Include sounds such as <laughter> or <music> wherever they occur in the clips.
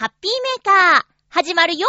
ハッピーメーカー、始まるよ。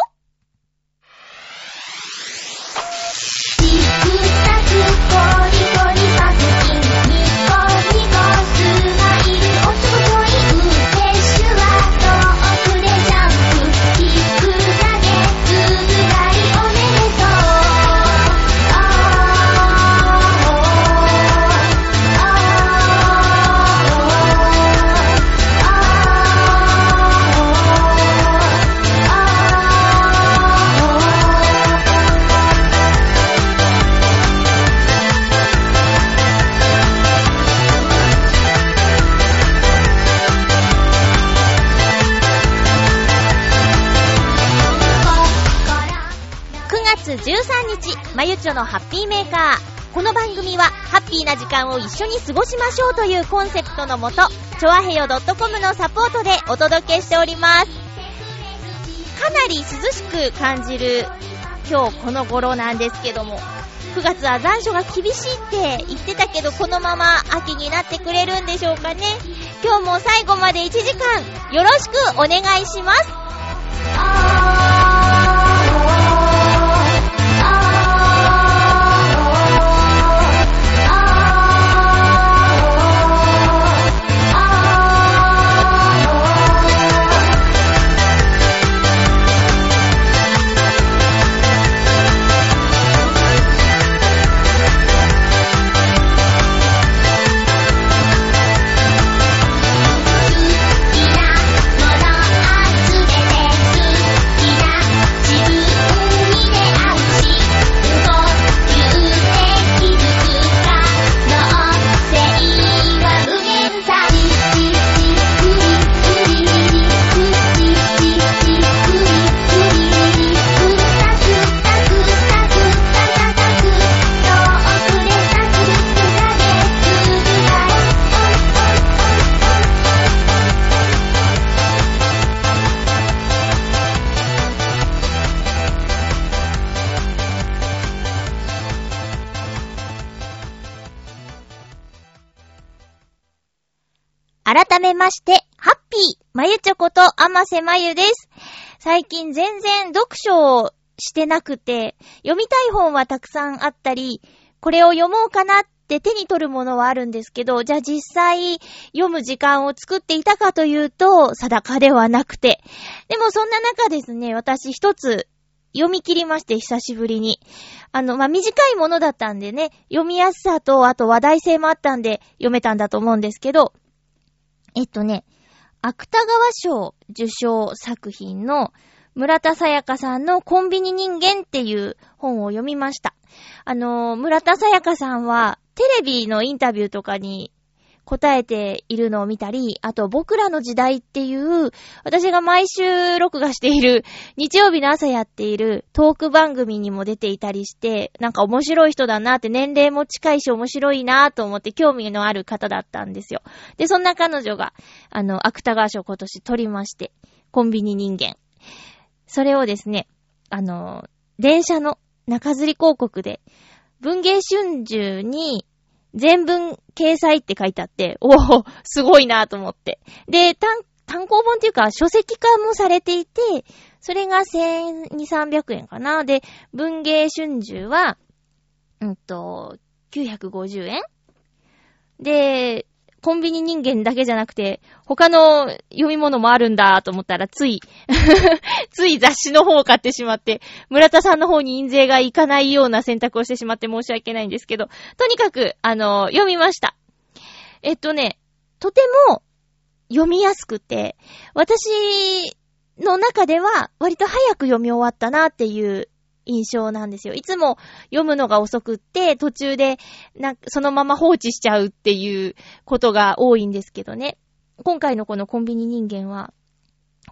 13日、まゆちょのハッピーメーカー。この番組は、ハッピーな時間を一緒に過ごしましょうというコンセプトのもと、ちょあへよ .com のサポートでお届けしております。かなり涼しく感じる今日この頃なんですけども、9月は残暑が厳しいって言ってたけど、このまま秋になってくれるんでしょうかね。今日も最後まで1時間、よろしくお願いします。して、ハッピー、まゆちょこと、あませまゆです。最近全然読書をしてなくて、読みたい本はたくさんあったり、これを読もうかなって手に取るものはあるんですけど、じゃあ実際読む時間を作っていたかというと、定かではなくて。でもそんな中ですね、私一つ読み切りまして、久しぶりに。あの、まあ、短いものだったんでね、読みやすさと、あと話題性もあったんで、読めたんだと思うんですけど、えっとね、芥川賞受賞作品の村田沙耶香さんのコンビニ人間っていう本を読みました。あの、村田沙耶香さんはテレビのインタビューとかに答えているのを見たり、あと僕らの時代っていう、私が毎週録画している、日曜日の朝やっているトーク番組にも出ていたりして、なんか面白い人だなって年齢も近いし面白いなと思って興味のある方だったんですよ。で、そんな彼女が、あの、芥川賞今年取りまして、コンビニ人間。それをですね、あの、電車の中吊り広告で、文芸春秋に全文掲載って書いてあって、おお、すごいなと思って。で、単、単行本っていうか書籍化もされていて、それが1200、300円かな。で、文芸春秋は、うんと、950円で、コンビニ人間だけじゃなくて、他の読み物もあるんだと思ったら、つい、<laughs> つい雑誌の方を買ってしまって、村田さんの方に印税がいかないような選択をしてしまって申し訳ないんですけど、とにかく、あの、読みました。えっとね、とても読みやすくて、私の中では割と早く読み終わったなっていう印象なんですよ。いつも読むのが遅くって、途中で、な、そのまま放置しちゃうっていうことが多いんですけどね。今回のこのコンビニ人間は、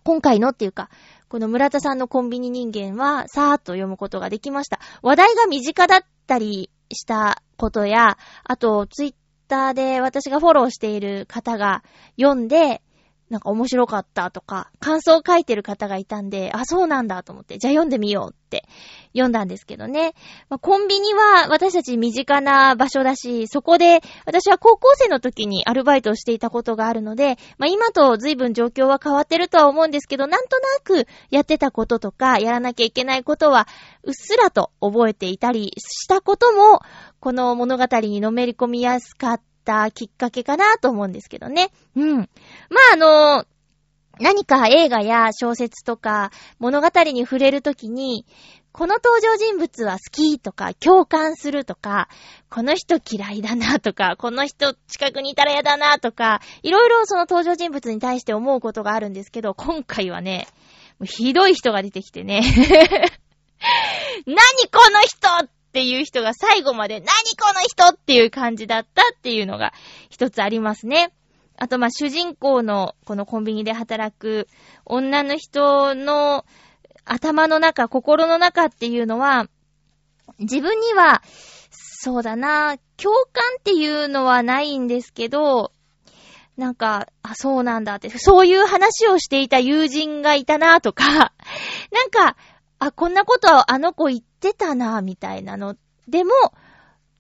今回のっていうか、この村田さんのコンビニ人間は、さーっと読むことができました。話題が身近だったりしたことや、あと、ツイッターで私がフォローしている方が読んで、なんか面白かったとか、感想を書いてる方がいたんで、あ、そうなんだと思って、じゃあ読んでみようって読んだんですけどね。まあ、コンビニは私たち身近な場所だし、そこで私は高校生の時にアルバイトをしていたことがあるので、まあ、今と随分状況は変わってるとは思うんですけど、なんとなくやってたこととか、やらなきゃいけないことは、うっすらと覚えていたりしたことも、この物語にのめり込みやすかったたきっかけかなと思うんですけどね。うん。まあ、あの何か映画や小説とか物語に触れるときに、この登場人物は好きとか、共感するとか、この人嫌いだなとか、この人近くにいたら嫌だなとか、いろいろその登場人物に対して思うことがあるんですけど、今回はね、ひどい人が出てきてね。<laughs> 何この人っっていう人が最後まで、何この人っていう感じだったっていうのが一つありますね。あと、まあ、主人公のこのコンビニで働く女の人の頭の中、心の中っていうのは、自分には、そうだな、共感っていうのはないんですけど、なんか、あ、そうなんだって、そういう話をしていた友人がいたなとか、なんか、あ、こんなことあの子言ってたなみたいなの。でも、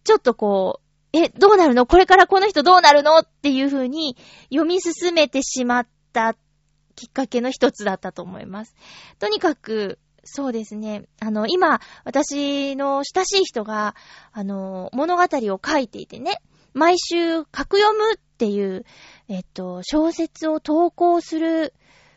ちょっとこう、え、どうなるの？これからこの人どうなるの？っていう風に読み進めてしまったきっかけの一つだったと思います。とにかく、そうですね。あの、今、私の親しい人が、あの、物語を書いていてね、毎週、書く読むっていう、えっと、小説を投稿する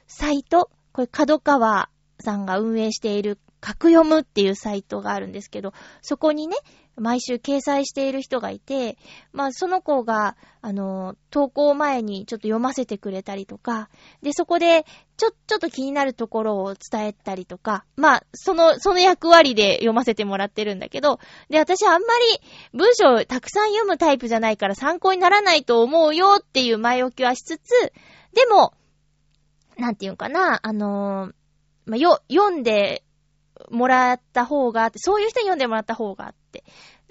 サイト、これ、角川さんが運営している、書く読むっていうサイトがあるんですけど、そこにね、毎週掲載している人がいて、まあその子が、あの、投稿前にちょっと読ませてくれたりとか、で、そこで、ちょ、ちょっと気になるところを伝えたりとか、まあ、その、その役割で読ませてもらってるんだけど、で、私あんまり文章たくさん読むタイプじゃないから参考にならないと思うよっていう前置きはしつつ、でも、なんていうかな、あのー、まあ、よ、読んでもらった方が、そういう人に読んでもらった方がって。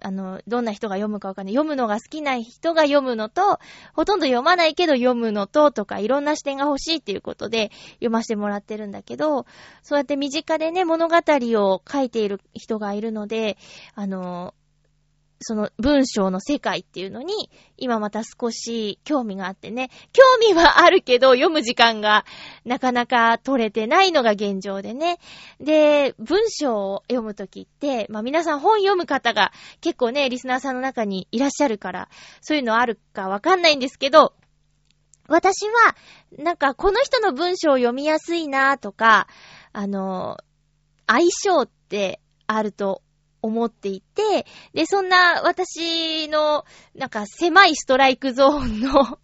あの、どんな人が読むかわかんない。読むのが好きな人が読むのと、ほとんど読まないけど読むのと、とか、いろんな視点が欲しいっていうことで読ませてもらってるんだけど、そうやって身近でね、物語を書いている人がいるので、あの、その文章の世界っていうのに、今また少し興味があってね。興味はあるけど、読む時間がなかなか取れてないのが現状でね。で、文章を読むときって、まあ皆さん本読む方が結構ね、リスナーさんの中にいらっしゃるから、そういうのあるかわかんないんですけど、私は、なんかこの人の文章を読みやすいなとか、あの、相性ってあると思っていて、で、そんな私の、なんか狭いストライクゾーンの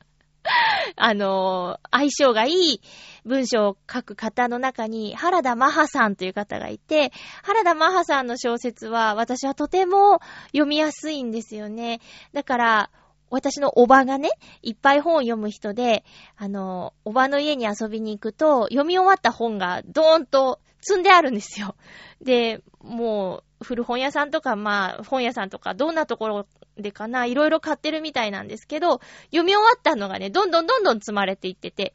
<laughs> あの相性がいい文章を書く方の中に、原田マハさんという方がいて、原田マハさんの小説は私はとても読みやすいんですよね。だから、私のおばがね、いっぱい本を読む人で、あの、おばの家に遊びに行くと、読み終わった本がドーンと積んであるんですよ。で、もう、古本屋さんとか、まあ、本屋さんとか、どんなところでかな、いろいろ買ってるみたいなんですけど、読み終わったのがね、どんどんどんどん積まれていってて。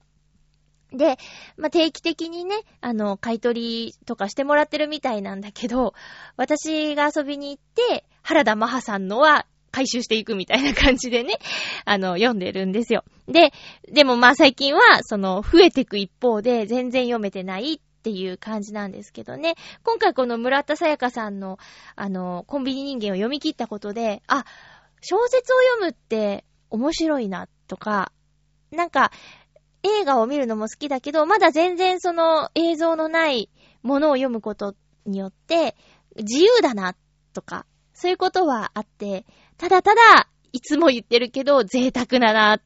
で、まあ、定期的にね、あの、買い取りとかしてもらってるみたいなんだけど、私が遊びに行って、原田マハさんのは回収していくみたいな感じでね、あの、読んでるんですよ。で、でもまあ最近は、その、増えていく一方で、全然読めてないっていう感じなんですけどね。今回この村田沙耶香さんの、あの、コンビニ人間を読み切ったことで、あ、小説を読むって面白いな、とか、なんか、映画を見るのも好きだけど、まだ全然その映像のないものを読むことによって、自由だな、とか、そういうことはあって、ただただ、いつも言ってるけど、贅沢だな、っ、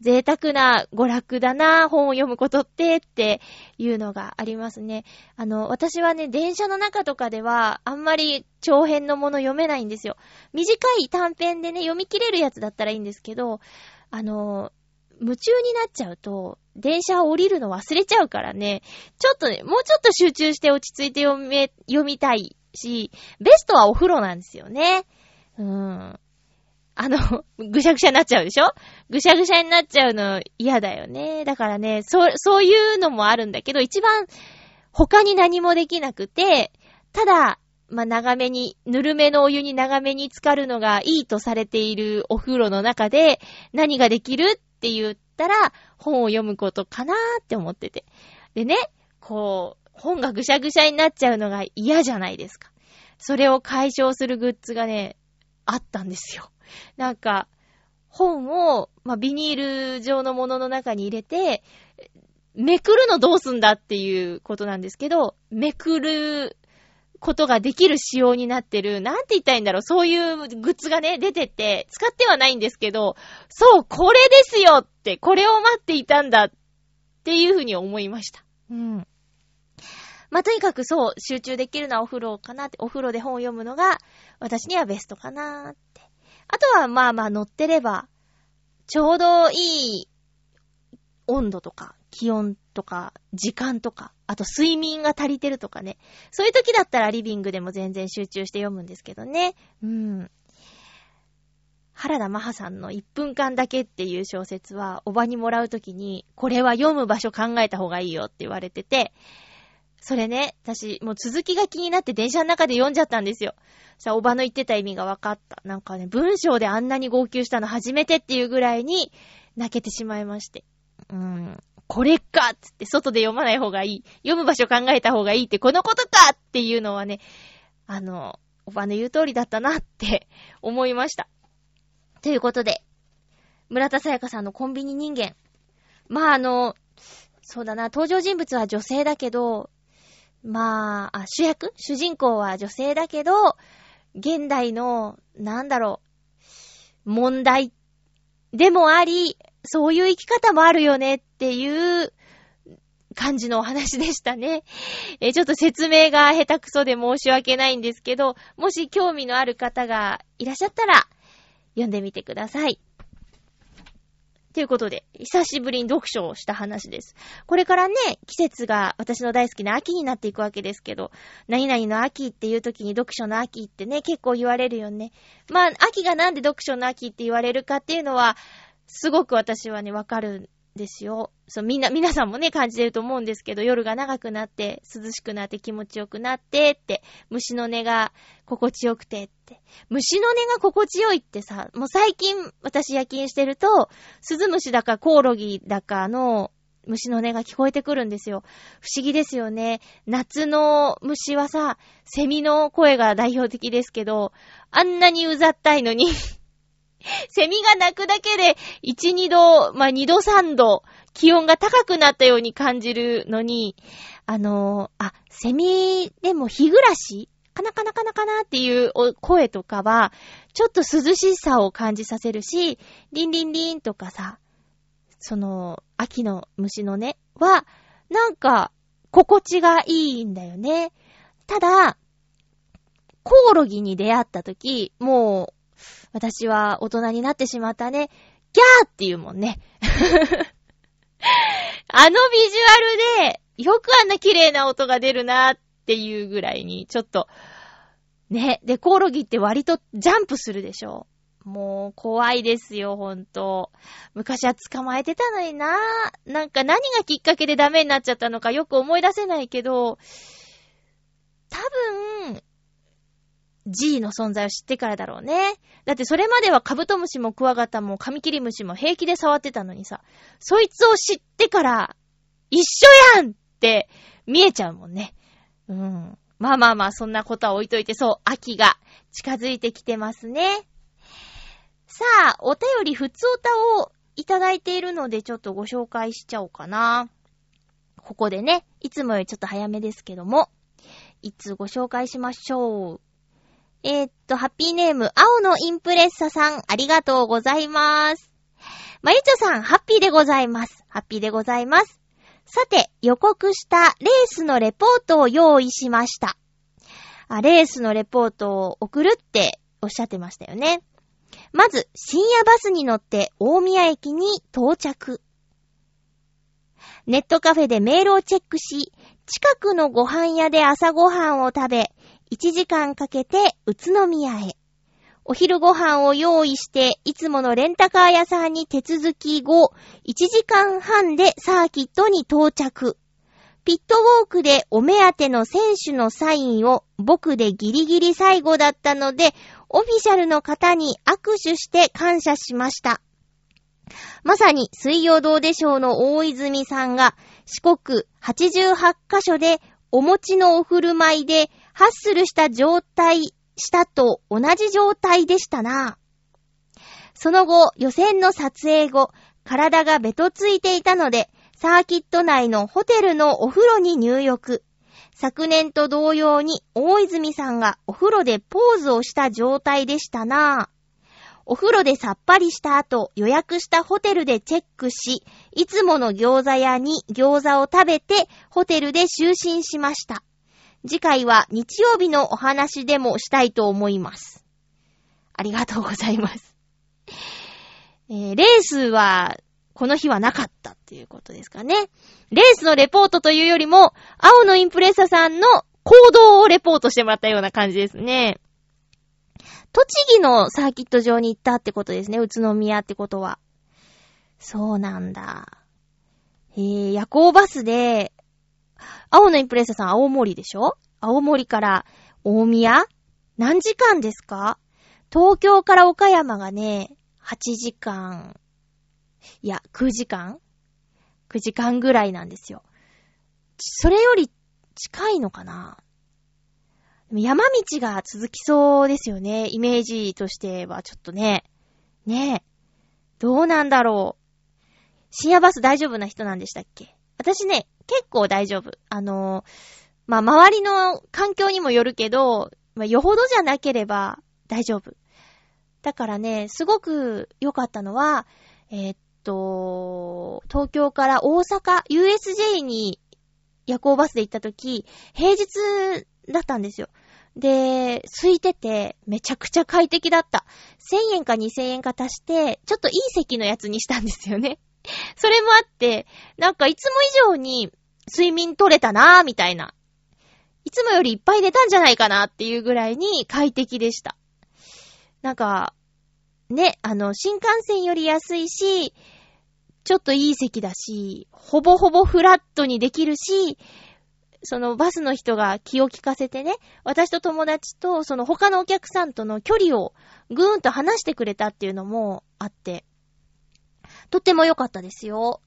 贅沢な娯楽だな、本を読むことって、っていうのがありますね。あの、私はね、電車の中とかでは、あんまり長編のもの読めないんですよ。短い短編でね、読み切れるやつだったらいいんですけど、あの、夢中になっちゃうと、電車を降りるの忘れちゃうからね、ちょっとね、もうちょっと集中して落ち着いて読め、読みたいし、ベストはお風呂なんですよね。うん。あの、ぐしゃぐしゃになっちゃうでしょ？ぐしゃぐしゃになっちゃうの嫌だよね。だからね、そう、そういうのもあるんだけど、一番他に何もできなくて、ただ、まあ、長めに、ぬるめのお湯に長めに浸かるのがいいとされているお風呂の中で何ができるって言ったら本を読むことかなーって思ってて。でね、こう、本がぐしゃぐしゃになっちゃうのが嫌じゃないですか。それを解消するグッズがね、あったんですよ。なんか、本を、まあ、ビニール状のものの中に入れて、めくるのどうすんだっていうことなんですけど、めくることができる仕様になってる、なんて言ったらいいんだろう、そういうグッズがね、出てて、使ってはないんですけど、そう、これですよって、これを待っていたんだっていうふうに思いました。うん。まあ、とにかくそう、集中できるのはお風呂かなって、お風呂で本を読むのが、私にはベストかなって。あとは、まあまあ乗ってれば、ちょうどいい温度とか、気温とか、時間とか、あと睡眠が足りてるとかね。そういう時だったらリビングでも全然集中して読むんですけどね。うん。原田マハさんの1分間だけっていう小説は、おばにもらうときに、これは読む場所考えた方がいいよって言われてて、それね、私、もう続きが気になって電車の中で読んじゃったんですよ。さ、おばの言ってた意味が分かった。なんかね、文章であんなに号泣したの初めてっていうぐらいに泣けてしまいまして。うーん。これかつって外で読まない方がいい。読む場所考えた方がいいってこのことかっていうのはね、あの、おばの言う通りだったなって思いました。ということで、村田沙耶香さんのコンビニ人間。まああの、そうだな、登場人物は女性だけど、まあ、あ、主役主人公は女性だけど、現代の、なんだろう、問題でもあり、そういう生き方もあるよねっていう感じのお話でしたね。<laughs> えちょっと説明が下手くそで申し訳ないんですけど、もし興味のある方がいらっしゃったら、読んでみてください。ということで、久しぶりに読書をした話です。これからね、季節が私の大好きな秋になっていくわけですけど、何々の秋っていう時に読書の秋ってね、結構言われるよね。まあ、秋がなんで読書の秋って言われるかっていうのは、すごく私はね、わかるですよ。そう、みんな、皆さんもね、感じてると思うんですけど、夜が長くなって、涼しくなって気持ちよくなってって、虫の音が心地よくてって。虫の音が心地よいってさ、もう最近私夜勤してると、鈴虫だかコオロギだかの虫の音が聞こえてくるんですよ。不思議ですよね。夏の虫はさ、セミの声が代表的ですけど、あんなにうざったいのに <laughs> <laughs> セミが鳴くだけで、1、2度、まあ、2度3度、気温が高くなったように感じるのに、あのー、あ、セミでも日暮らし？カナカナカナカナっていう声とかは、ちょっと涼しさを感じさせるし、リンリンリンとかさ、その、秋の虫のね、は、なんか、心地がいいんだよね。ただ、コオロギに出会った時、もう、私は大人になってしまったね。ギャーって言うもんね。<laughs> あのビジュアルで、よくあんな綺麗な音が出るなっていうぐらいに、ちょっと、ね。で、コオロギって割とジャンプするでしょ。もう、怖いですよ、ほんと。昔は捕まえてたのにななんか何がきっかけでダメになっちゃったのかよく思い出せないけど、多分、G の存在を知ってからだろうね。だってそれまではカブトムシもクワガタもカミキリムシも平気で触ってたのにさ、そいつを知ってから一緒やんって見えちゃうもんね。うん。まあまあまあ、そんなことは置いといて、そう、秋が近づいてきてますね。さあ、お便りふつおたをいただいているので、ちょっとご紹介しちゃおうかな。ここでね、いつもよりちょっと早めですけども、いつご紹介しましょう。えー、っと、ハッピーネーム、青のインプレッサさん、ありがとうございます。まゆちょさん、ハッピーでございます。ハッピーでございます。さて、予告したレースのレポートを用意しました。あ、レースのレポートを送るっておっしゃってましたよね。まず、深夜バスに乗って大宮駅に到着。ネットカフェでメールをチェックし、近くのご飯屋で朝ご飯を食べ、1時間かけて宇都宮へ。お昼ご飯を用意して、いつものレンタカー屋さんに手続き後、1時間半でサーキットに到着。ピットウォークでお目当ての選手のサインを僕でギリギリ最後だったので、オフィシャルの方に握手して感謝しました。まさに水曜どうでしょうの大泉さんが四国88カ所でお餅のお振る舞いでハッスルした状態したと同じ状態でしたな。その後、予選の撮影後、体がベトついていたので、サーキット内のホテルのお風呂に入浴。昨年と同様に大泉さんがお風呂でポーズをした状態でしたなお風呂でさっぱりした後、予約したホテルでチェックし、いつもの餃子屋に餃子を食べて、ホテルで就寝しました。次回は日曜日のお話でもしたいと思います。ありがとうございます。えー、レースはこの日はなかったっていうことですかね。レースのレポートというよりも、青のインプレッサさんの行動をレポートしてもらったような感じですね。栃木のサーキット場に行ったってことですね。宇都宮ってことは。そうなんだ。えー、夜行バスで、青のインプレッサさん青森でしょ？青森から大宮？何時間ですか？東京から岡山がね、8時間いや、9時間 ?9 時間ぐらいなんですよ。それより近いのかな？山道が続きそうですよね。イメージとしてはちょっとね。ねえ。どうなんだろう。深夜バス大丈夫な人なんでしたっけ？私ね、結構大丈夫。あの、まあ、周りの環境にもよるけど、まあ、よほどじゃなければ大丈夫。だからね、すごく良かったのは、えー、っと、東京から大阪、USJ に夜行バスで行った時、平日だったんですよ。で、空いてて、めちゃくちゃ快適だった。1000円か2000円か足して、ちょっといい席のやつにしたんですよね。それもあって、なんかいつも以上に睡眠取れたなぁ、みたいな。いつもよりいっぱい寝たんじゃないかなっていうぐらいに快適でした。なんか、ね、あの、新幹線より安いし、ちょっといい席だし、ほぼほぼフラットにできるし、そのバスの人が気を利かせてね、私と友達とその他のお客さんとの距離をぐーんと離してくれたっていうのもあって、とても良かったですよ。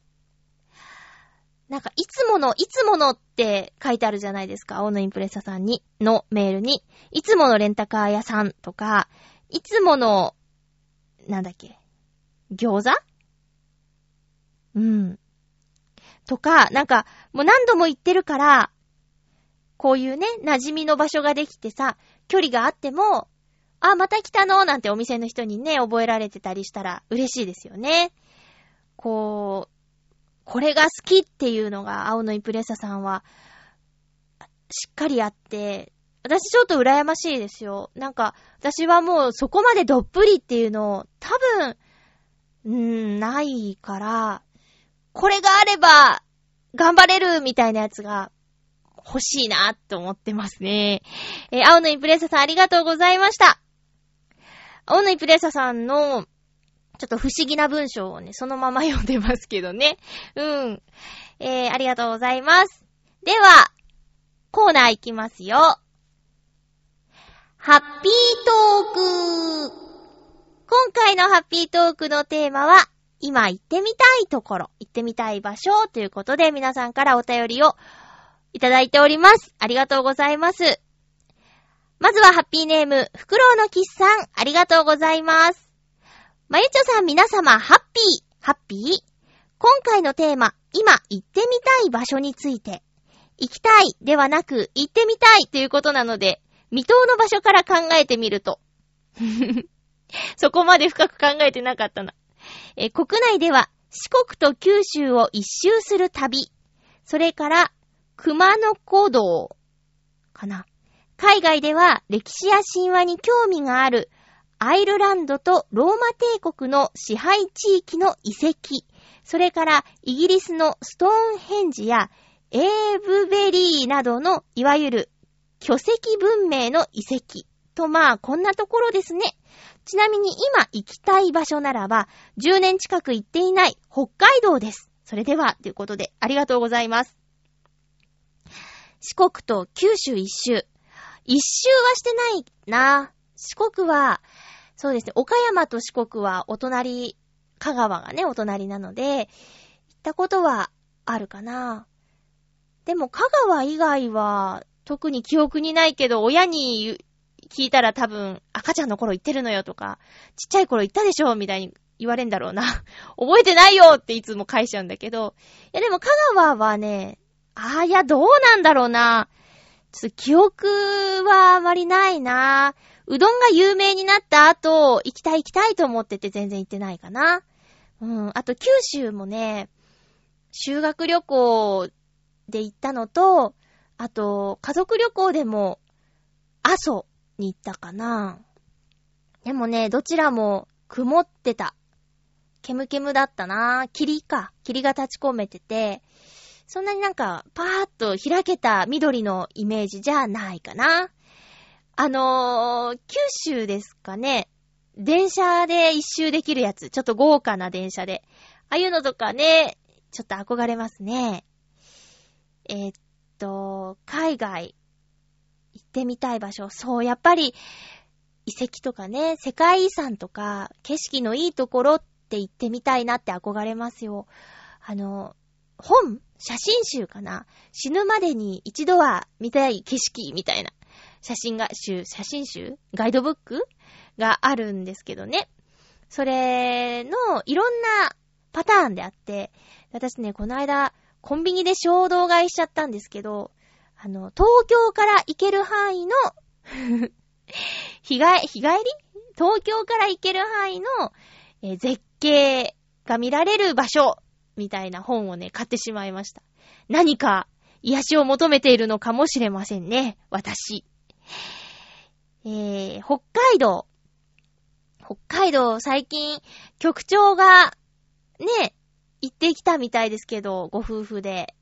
なんか、いつもの、いつものって書いてあるじゃないですか。青のインプレッサさんに、のメールに。いつものレンタカー屋さんとか、いつものなんだっけ餃子？うん。とか、なんか、もう何度も言ってるから、こういうね、馴染みの場所ができてさ、距離があっても、あ、また来たのなんてお店の人にね、覚えられてたりしたら嬉しいですよね。こう、これが好きっていうのが青のイプレッサさんは、しっかりあって、私ちょっと羨ましいですよ。なんか、私はもうそこまでどっぷりっていうのを多分、うーん、ないから、これがあれば、頑張れるみたいなやつが欲しいなって思ってますね。えー、青のインプレッサさんありがとうございました。青のインプレッサさんの、ちょっと不思議な文章をね、そのまま読んでますけどね。うん。えー、ありがとうございます。では、コーナーいきますよ。ハッピートーク今回のハッピートークのテーマは、今行ってみたいところ、行ってみたい場所ということで皆さんからお便りをいただいております。ありがとうございます。まずはハッピーネーム、フクロウのキスさん、ありがとうございます。まゆちょさん皆様、ハッピー、ハッピー？今回のテーマ、今行ってみたい場所について、行きたいではなく、行ってみたいということなので、未踏の場所から考えてみると。<laughs> そこまで深く考えてなかったな。え国内では四国と九州を一周する旅。それから、熊野古道。かな。海外では歴史や神話に興味があるアイルランドとローマ帝国の支配地域の遺跡。それからイギリスのストーンヘンジやエーブベリーなどのいわゆる巨石文明の遺跡とまあ、こんなところですね。ちなみに今行きたい場所ならば、10年近く行っていない北海道です。それでは、ということで、ありがとうございます。四国と九州一周。一周はしてないな。四国は、そうですね、岡山と四国はお隣、香川がね、お隣なので、行ったことはあるかな。でも、香川以外は、特に記憶にないけど、親に聞いたら多分、赤ちゃんの頃行ってるのよとか、ちっちゃい頃行ったでしょみたいに言われんだろうな。<laughs> 覚えてないよっていつも返しちゃうんだけど。いやでも香川はね、ああ、いや、どうなんだろうな。ちょっと記憶はあまりないな。うどんが有名になった後、行きたい行きたいと思ってて全然行ってないかな。うん。あと九州もね、修学旅行で行ったのと、あと、家族旅行でも、阿蘇に行ったかな。でもね、どちらも曇ってた。ケムケムだったな。霧か。霧が立ち込めてて、そんなになんか、パーッと開けた緑のイメージじゃないかな。あのー、九州ですかね。電車で一周できるやつ。ちょっと豪華な電車で。ああいうのとかね、ちょっと憧れますね。えー、っと、海外、行ってみたい場所。そう、やっぱり、遺跡とかね、世界遺産とか、景色のいいところって行ってみたいなって憧れますよ。あの、本？写真集かな？死ぬまでに一度は見たい景色みたいな写真が、集、写真集ガイドブックがあるんですけどね。それのいろんなパターンであって、私ね、この間、コンビニで衝動買いしちゃったんですけど、あの、東京から行ける範囲の <laughs> 日帰、日帰り？東京から行ける範囲の、えー、絶景が見られる場所みたいな本をね、買ってしまいました。何か癒しを求めているのかもしれませんね、私。えー、北海道。北海道、最近、局長が、ね、行ってきたみたいですけど、ご夫婦で。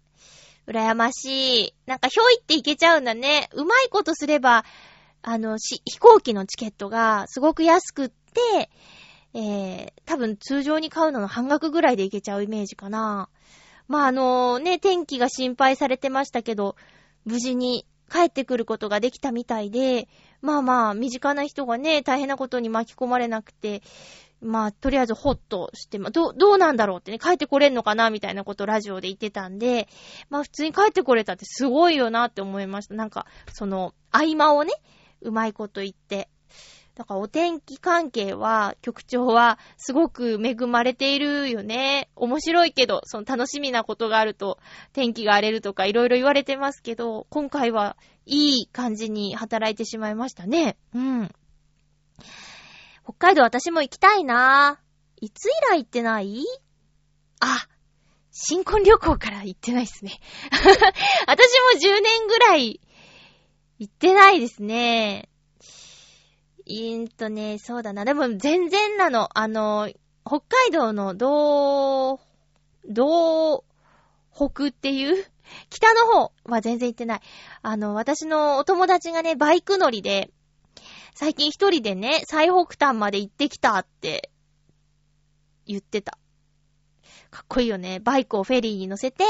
羨ましい。なんか、ひょいって行けちゃうんだね。うまいことすれば、あの、し、飛行機のチケットがすごく安くって、えー、多分通常に買うのの半額ぐらいで行けちゃうイメージかな。まあ、あのね、天気が心配されてましたけど、無事に帰ってくることができたみたいで、まあまあ、身近な人がね、大変なことに巻き込まれなくて、まあ、とりあえずホッとして、まあ、ど、どうなんだろうってね、帰ってこれんのかなみたいなことをラジオで言ってたんで、まあ普通に帰ってこれたってすごいよなって思いました。なんか、その、合間をね、うまいこと言って。だからお天気関係は、局長はすごく恵まれているよね。面白いけど、その楽しみなことがあると、天気が荒れるとかいろいろ言われてますけど、今回はいい感じに働いてしまいましたね。うん。北海道私も行きたいなぁ。いつ以来行ってない？あ、新婚旅行から行ってないっすね。<laughs> 私も10年ぐらい行ってないですね。いーんとね、そうだな。でも全然なの。あの、北海道の道、道北っていう <laughs> 北の方は全然行ってない。あの、私のお友達がね、バイク乗りで、最近一人でね、最北端まで行ってきたって言ってた。かっこいいよね。バイクをフェリーに乗せて、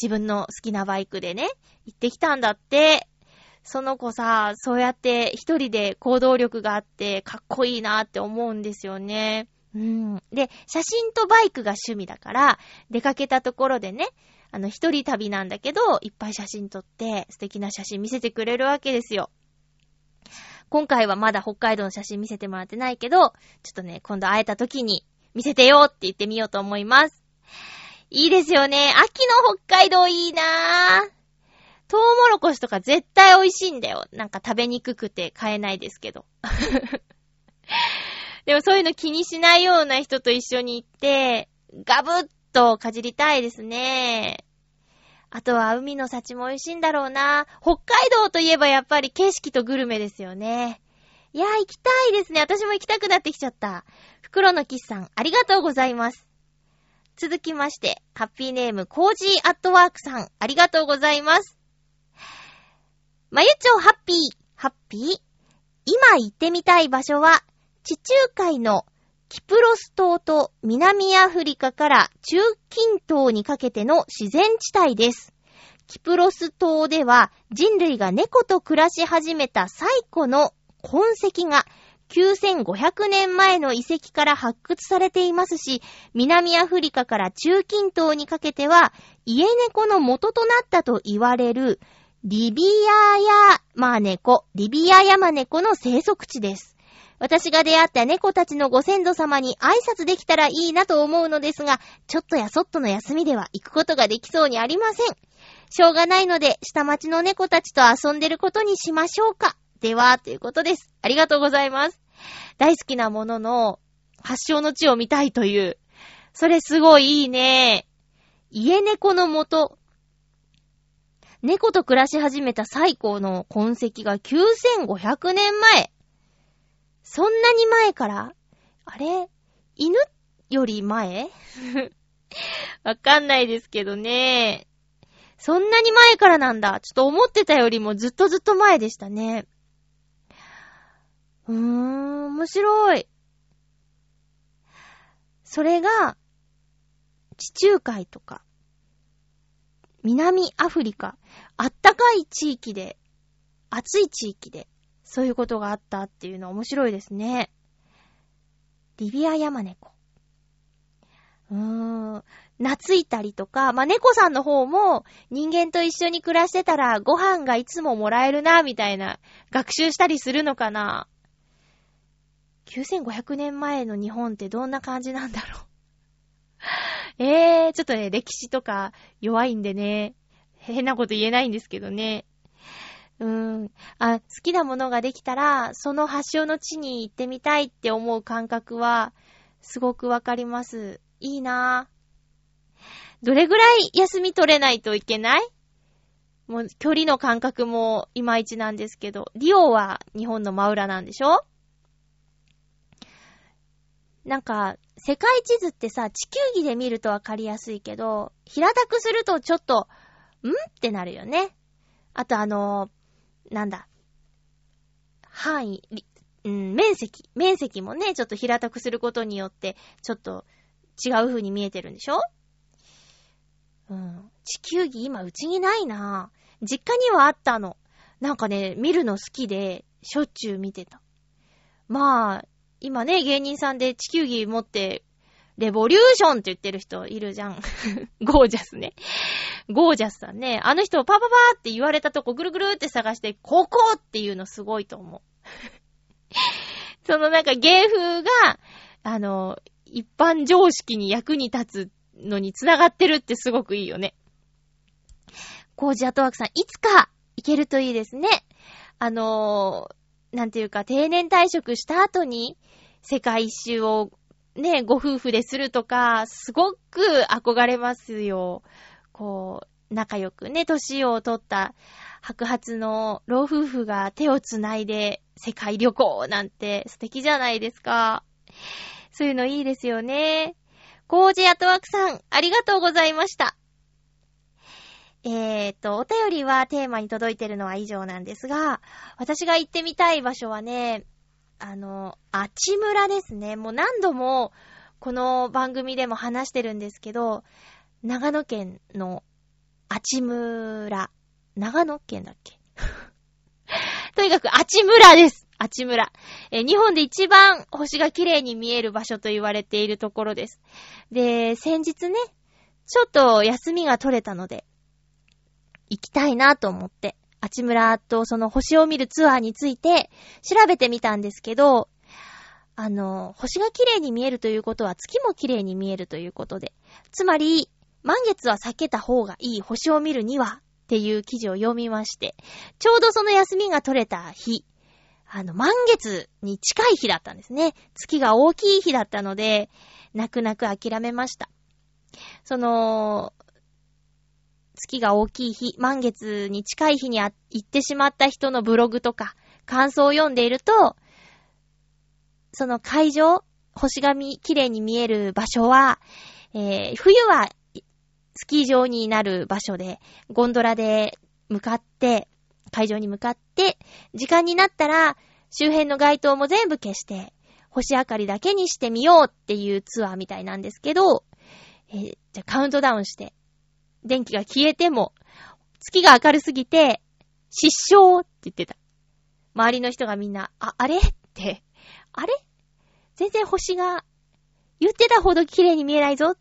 自分の好きなバイクでね、行ってきたんだって。その子さ、そうやって一人で行動力があってかっこいいなって思うんですよね。うん。で、写真とバイクが趣味だから、出かけたところでね、あの、一人旅なんだけど、いっぱい写真撮って、素敵な写真見せてくれるわけですよ。今回はまだ北海道の写真見せてもらってないけど、ちょっとね、今度会えた時に見せてよって言ってみようと思います。いいですよね。秋の北海道いいなぁ。トウモロコシとか絶対美味しいんだよ。なんか食べにくくて買えないですけど。<laughs> でもそういうの気にしないような人と一緒に行って、ガブッとかじりたいですね。あとは海の幸も美味しいんだろうな。北海道といえばやっぱり景色とグルメですよね。いや行きたいですね。私も行きたくなってきちゃった。袋のキスさん、ありがとうございます。続きまして、ハッピーネーム、コージーアットワークさん、ありがとうございます。まゆちょハッピー、ハッピー？今行ってみたい場所は、地中海のキプロス島と南アフリカから中近東にかけての自然地帯です。キプロス島では人類が猫と暮らし始めた最古の痕跡が9500年前の遺跡から発掘されていますし、南アフリカから中近東にかけては家猫の元となったと言われるリビアヤマネコ、リビアヤマネコの生息地です。私が出会った猫たちのご先祖様に挨拶できたらいいなと思うのですが、ちょっとやそっとの休みでは行くことができそうにありません。しょうがないので、下町の猫たちと遊んでることにしましょうか。では、ということです。ありがとうございます。大好きなものの発祥の地を見たいという。それすごいいいね。家猫の元。猫と暮らし始めた最高の痕跡が9500年前。そんなに前から？あれ？犬より前？<laughs> わかんないですけどね。そんなに前からなんだ。ちょっと思ってたよりもずっとずっと前でしたね。うーん、面白い。それが、地中海とか、南アフリカ、あったかい地域で、暑い地域で、そういうことがあったっていうの面白いですね。リビアヤマネコ。うーん。懐いたりとか、まあ、猫さんの方も人間と一緒に暮らしてたらご飯がいつももらえるな、みたいな学習したりするのかな。9500年前の日本ってどんな感じなんだろう。えー、ちょっとね、歴史とか弱いんでね、変なこと言えないんですけどね。うーん。あ、好きなものができたら、その発祥の地に行ってみたいって思う感覚は、すごくわかります。いいなぁ。どれぐらい休み取れないといけない？もう、距離の感覚もいまいちなんですけど、リオは日本の真裏なんでしょ？なんか、世界地図ってさ、地球儀で見るとわかりやすいけど、平たくするとちょっと、ん？ってなるよね。あとあのーなんだ。範囲、うん、面積。面積もね、ちょっと平たくすることによって、ちょっと違う風に見えてるんでしょ？うん。地球儀今うちにないな実家にはあったの。なんかね、見るの好きで、しょっちゅう見てた。まあ、今ね、芸人さんで地球儀持って、レボリューションって言ってる人いるじゃん。<laughs> ゴージャスね。ゴージャスさんね。あの人をパパパーって言われたとこぐるぐるって探して、ここっていうのすごいと思う。<laughs> そのなんか芸風が、あの、一般常識に役に立つのに繋がってるってすごくいいよね。コージアトワークさん、いつか行けるといいですね。あのー、なんていうか、定年退職した後に、世界一周をね、ご夫婦でするとか、すごく憧れますよ。こう、仲良くね、年を取った白髪の老夫婦が手をつないで世界旅行なんて素敵じゃないですか。そういうのいいですよね。コージアトワークさん、ありがとうございました。えーと、お便りはテーマに届いてるのは以上なんですが、私が行ってみたい場所はね、あの、あちむらですね。もう何度もこの番組でも話してるんですけど、長野県のあちむら。長野県だっけ？<laughs> とにかくあちむらです。あちむら。え日本で一番星が綺麗に見える場所と言われているところです。で、先日ね、ちょっと休みが取れたので、行きたいなと思って、あちむらとその星を見るツアーについて調べてみたんですけど、あの、星が綺麗に見えるということは月も綺麗に見えるということで、つまり、満月は避けた方がいい星を見るにはっていう記事を読みまして、ちょうどその休みが取れた日、あの、満月に近い日だったんですね。月が大きい日だったので、泣く泣く諦めました。その、月が大きい日、満月に近い日にあ行ってしまった人のブログとか、感想を読んでいると、その会場、星がみ綺麗に見える場所は、えー冬はスキー場になる場所で、ゴンドラで向かって、会場に向かって、時間になったら、周辺の街灯も全部消して、星明かりだけにしてみようっていうツアーみたいなんですけど、えーじゃカウントダウンして、電気が消えても、月が明るすぎて、失笑って言ってた。周りの人がみんな、あ、あれって、あれ？全然星が、言ってたほど綺麗に見えないぞっ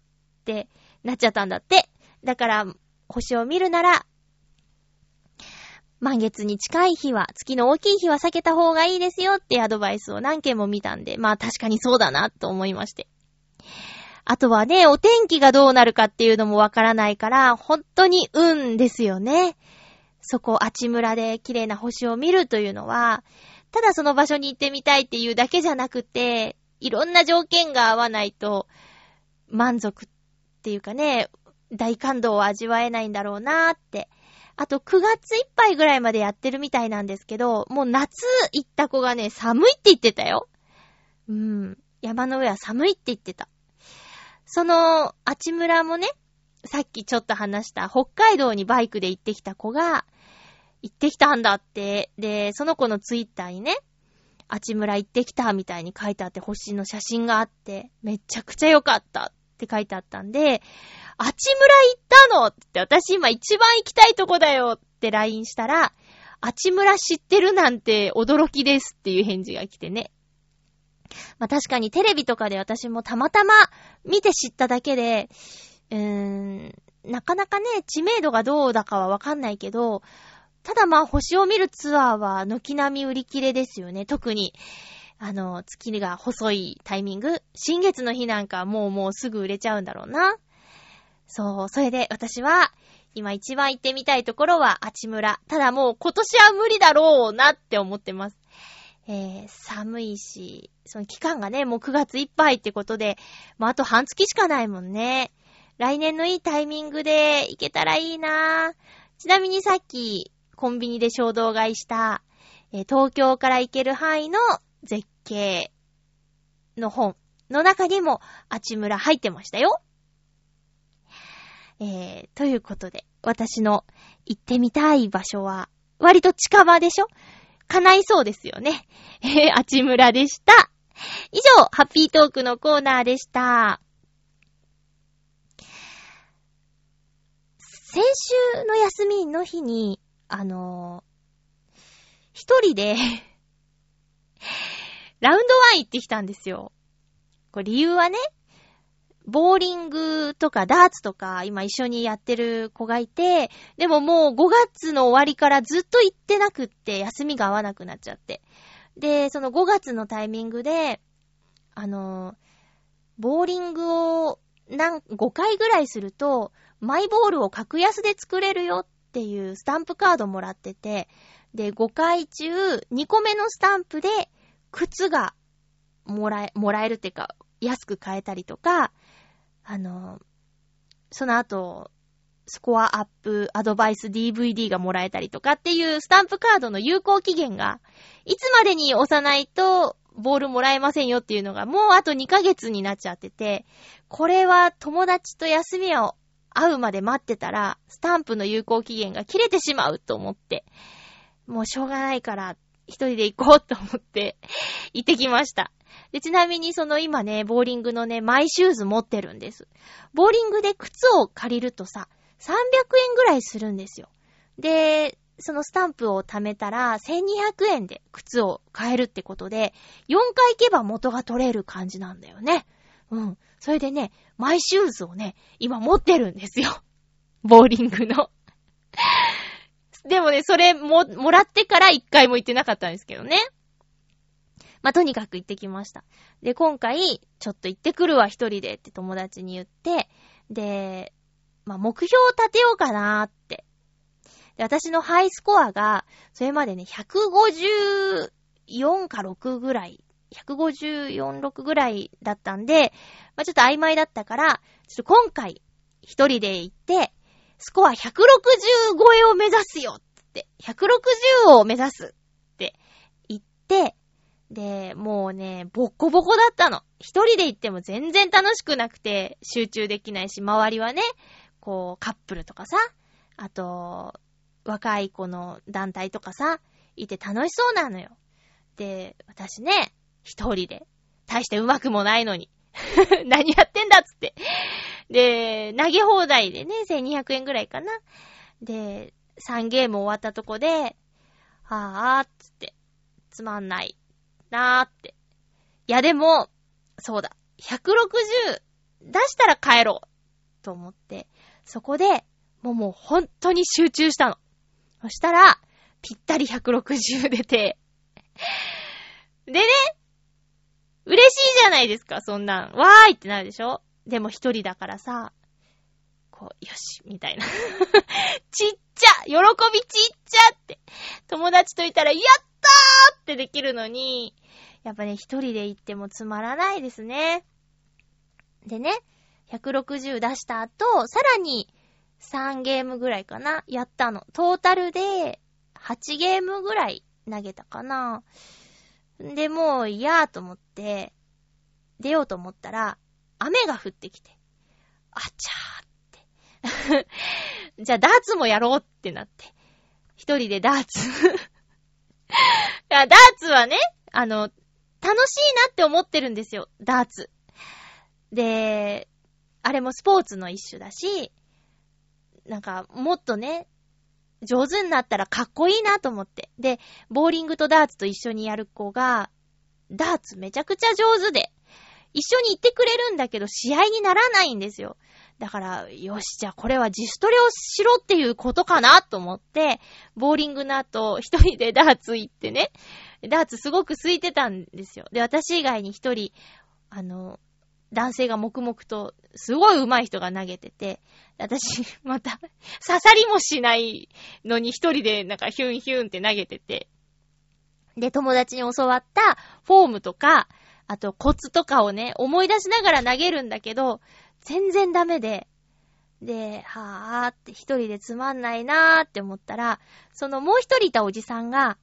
てなっちゃったんだって。だから、星を見るなら、満月に近い日は、月の大きい日は避けた方がいいですよってアドバイスを何件も見たんで、まあ確かにそうだなと思いまして。あとはね、お天気がどうなるかっていうのもわからないから、本当に運ですよね。そこ、あちむらで綺麗な星を見るというのは、ただその場所に行ってみたいっていうだけじゃなくて、いろんな条件が合わないと、満足っていうかね、大感動を味わえないんだろうなーって。あと9月いっぱいぐらいまでやってるみたいなんですけど、もう夏行った子がね、寒いって言ってたよ。うん。山の上は寒いって言ってた。その、あちむらもね、さっきちょっと話した北海道にバイクで行ってきた子が、行ってきたんだって。で、その子のツイッターにね、あちむら行ってきたみたいに書いてあって星の写真があって、めちゃくちゃ良かったって書いてあったんで、あちむら行ったのって私今一番行きたいとこだよって LINE したら、あちむら知ってるなんて驚きですっていう返事が来てね。まあ確かにテレビとかで私もたまたま見て知っただけで、うーん、なかなかね、知名度がどうだかはわかんないけど、ただまあ星を見るツアーは軒並み売り切れですよね。特に、あの、月が細いタイミング。新月の日なんかもうもうすぐ売れちゃうんだろうな。そう、それで私は、今一番行ってみたいところはあちむら。ただもう今年は無理だろうなって思ってます。えー、寒いし、その期間がね、もう9月いっぱいってことで、もうあと半月しかないもんね。来年のいいタイミングで行けたらいいなちなみにさっき、コンビニで衝動買いした、えー東京から行ける範囲の絶景の本の中にも、あちむら入ってましたよ。えー、ということで、私の行ってみたい場所は、割と近場でしょ？叶いそうですよね。<laughs> えー、あちむらでした。以上、ハッピートークのコーナーでした。先週の休みの日に、あのー一人で、<laughs> ラウンドワン行ってきたんですよ。これ理由はね、ボーリングとかダーツとか今一緒にやってる子がいて、でももう5月の終わりからずっと行ってなくって休みが合わなくなっちゃって。で、その5月のタイミングで、あの、ボーリングを何、5回ぐらいすると、マイボールを格安で作れるよっていうスタンプカードもらってて、で、5回中2個目のスタンプで靴がもらえ、もらえるっていうか、安く買えたりとか、あの、その後、スコアアップアドバイス DVD がもらえたりとかっていうスタンプカードの有効期限が、いつまでに押さないとボールもらえませんよっていうのがもうあと2ヶ月になっちゃってて、これは友達と休みを会うまで待ってたら、スタンプの有効期限が切れてしまうと思って、もうしょうがないから、一人で行こうと思って、<laughs> 行ってきました。で、ちなみにその今ね、ボーリングのね、マイシューズ持ってるんです。ボーリングで靴を借りるとさ、300円ぐらいするんですよ。で、そのスタンプを貯めたら、1200円で靴を買えるってことで、4回行けば元が取れる感じなんだよね。うん。それでね、マイシューズをね、今持ってるんですよ。ボーリングの。でもね、それも、もらってから1回も行ってなかったんですけどね。まあ、とにかく行ってきました。で、今回、ちょっと行ってくるわ、一人でって友達に言って、で、まあ、目標を立てようかなーって。で、私のハイスコアが、それまでね、154か6ぐらい、154、6ぐらいだったんで、まあ、ちょっと曖昧だったから、ちょっと今回、一人で行って、スコア160超えを目指すよって、160を目指すって言って、で、もうね、ボッコボコだったの。一人で行っても全然楽しくなくて、集中できないし、周りはね、こう、カップルとかさ、あと、若い子の団体とかさ、いて楽しそうなのよ。で、私ね、一人で、大して上手くもないのに。<laughs> 何やってんだっつって。で、投げ放題でね、1200円ぐらいかな。で、3ゲーム終わったとこで、はぁーっつって、つまんないなーって。いやでも、そうだ、160出したら帰ろうと思って、そこで、もうもう本当に集中したの。そしたら、ぴったり160出て、でね、嬉しいじゃないですか、そんなん。わーいってなるでしょ？でも一人だからさ、こう、よし、みたいな。<laughs> ちっちゃ喜びちっちゃって。友達といたら、やったーってできるのに、やっぱね、一人で行ってもつまらないですね。でね、160出した後、さらに3ゲームぐらいかな、やったの。トータルで8ゲームぐらい投げたかな。で、もう嫌と思って、出ようと思ったら、雨が降ってきて、あちゃーって。<laughs> じゃあダーツもやろうってなって。一人でダーツ、<laughs> ダーツはね、あの、楽しいなって思ってるんですよ、ダーツ。で、あれもスポーツの一種だし、なんか、もっとね、上手になったらかっこいいなと思って。で、ボーリングとダーツと一緒にやる子が、ダーツめちゃくちゃ上手で、一緒に行ってくれるんだけど、試合にならないんですよ。だから、よし、じゃあこれは自主トレをしろっていうことかなと思って、ボーリングの後、一人でダーツ行ってね、ダーツすごく空いてたんですよ。で、私以外に一人、あの、男性が黙々と、すごい上手い人が投げてて、私、また、刺さりもしないのに一人でなんかヒュンヒュンって投げてて、で、友達に教わったフォームとか、あとコツとかをね、思い出しながら投げるんだけど、全然ダメで、で、はぁーって一人でつまんないなーって思ったら、そのもう一人いたおじさんが、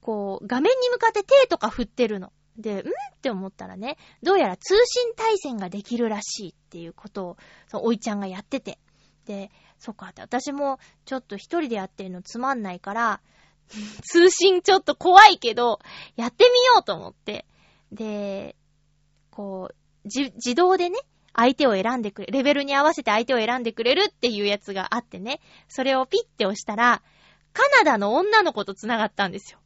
こう、画面に向かって手とか振ってるの。で、んって思ったらね、どうやら通信対戦ができるらしいっていうことを、そのおいちゃんがやってて。で、そっかって、私もちょっと一人でやってるのつまんないから、<laughs> 通信ちょっと怖いけど、やってみようと思って。で、こう、じ、自動でね、相手を選んでくれ、レベルに合わせて相手を選んでくれるっていうやつがあってね、それをピッて押したら、カナダの女の子と繋がったんですよ。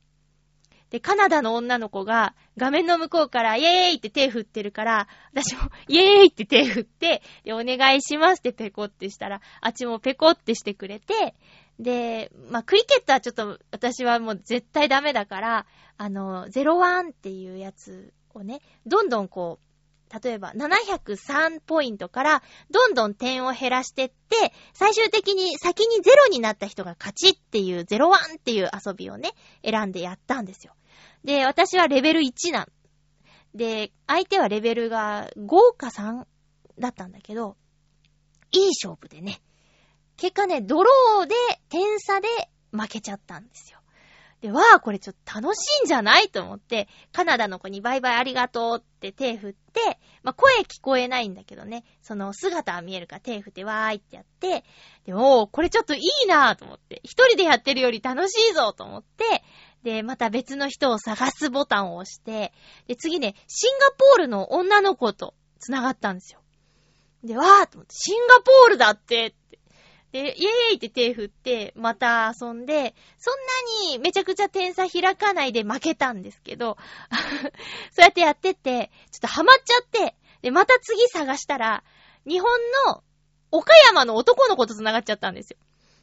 で、カナダの女の子が画面の向こうからイエーイって手振ってるから、私も <laughs> イエーイって手振って、で、お願いしますってペコってしたら、あっちもペコってしてくれて、で、まあ、クリケットはちょっと私はもう絶対ダメだから、あの、01っていうやつをね、どんどんこう、例えば703ポイントからどんどん点を減らしてって、最終的に先に0になった人が勝ちっていう01っていう遊びをね、選んでやったんですよ。で、私はレベル1なん。で、相手はレベルが5か3だったんだけど、いい勝負でね。結果ね、ドローで、点差で負けちゃったんですよ。で、わあ、これちょっと楽しいんじゃないと思って、カナダの子にバイバイありがとうって手振って、まあ、声聞こえないんだけどね、その姿は見えるから手振ってわーいってやって、で、おー、これちょっといいなぁと思って、一人でやってるより楽しいぞと思って、で、また別の人を探すボタンを押して、で、次ね、シンガポールの女の子と繋がったんですよ。で、わーと思って、シンガポールだって。で、イエーイって手振って、また遊んで、そんなにめちゃくちゃ点差開かないで負けたんですけど、<laughs> そうやってやってて、ちょっとハマっちゃって、で、また次探したら、日本の岡山の男の子と繋がっちゃったんですよ。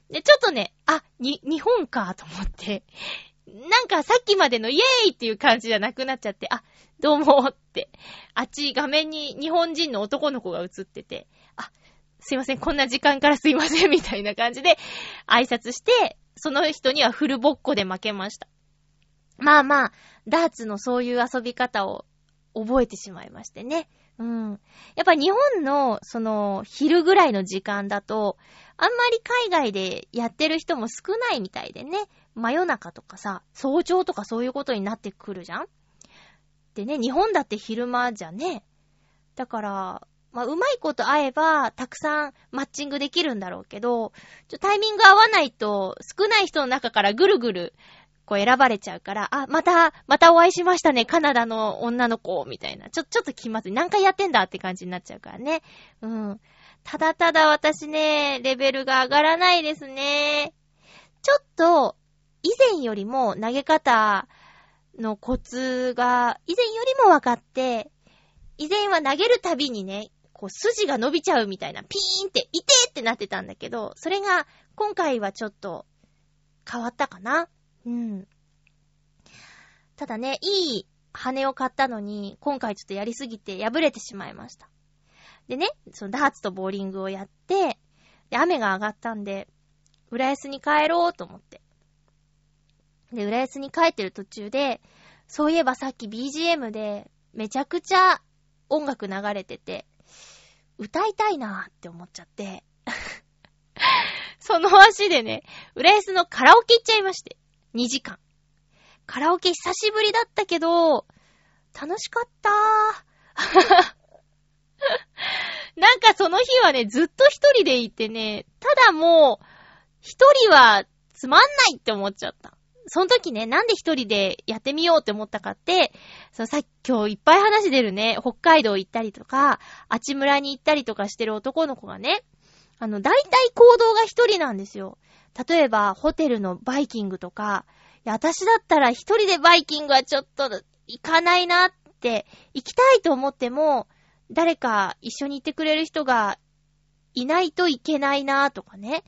で、ちょっとね、あ、に、日本かと思って、なんかさっきまでのイエーイっていう感じじゃなくなっちゃって、あ、どうもって、あっち画面に日本人の男の子が映ってて、すいません、こんな時間からすいません、みたいな感じで挨拶して、その人にはフルボッコで負けました。まあまあ、ダーツのそういう遊び方を覚えてしまいましてね。うん。やっぱ日本の、その、昼ぐらいの時間だと、あんまり海外でやってる人も少ないみたいでね。真夜中とかさ、早朝とかそういうことになってくるじゃんでね、日本だって昼間じゃね。だから、まあ、うまいこと合えば、たくさんマッチングできるんだろうけど、ちょ、タイミング合わないと、少ない人の中からぐるぐる、こう選ばれちゃうから、あ、また、またお会いしましたね、カナダの女の子、みたいな。ちょ、ちょっと気まずい。何回やってんだって感じになっちゃうからね。うん。ただただ私ね、レベルが上がらないですね。ちょっと、以前よりも投げ方のコツが、以前よりも分かって、以前は投げるたびにね、こう筋が伸びちゃうみたいな、ピーンって、いてってなってたんだけど、それが今回はちょっと変わったかな？うん。ただね、いい羽を買ったのに、今回ちょっとやりすぎて破れてしまいました。でね、そのダーツとボーリングをやって、で、雨が上がったんで、浦安に帰ろうと思って。で、浦安に帰ってる途中で、そういえばさっき BGM でめちゃくちゃ音楽流れてて、歌いたいなーって思っちゃって、その足でね、浦安のカラオケ行っちゃいまして、2時間。カラオケ久しぶりだったけど、楽しかったー。<laughs> なんかその日はね、ずっと一人でいてね、ただもう、一人はつまんないって思っちゃった。その時ね、なんで一人でやってみようって思ったかって、そのさっき今日いっぱい話出るね、北海道行ったりとか、あちむらに行ったりとかしてる男の子がね、あの、大体行動が一人なんですよ。例えば、ホテルのバイキングとか、いや、私だったら一人でバイキングはちょっと行かないなって、行きたいと思っても、誰か一緒に行ってくれる人がいないといけないなとかね。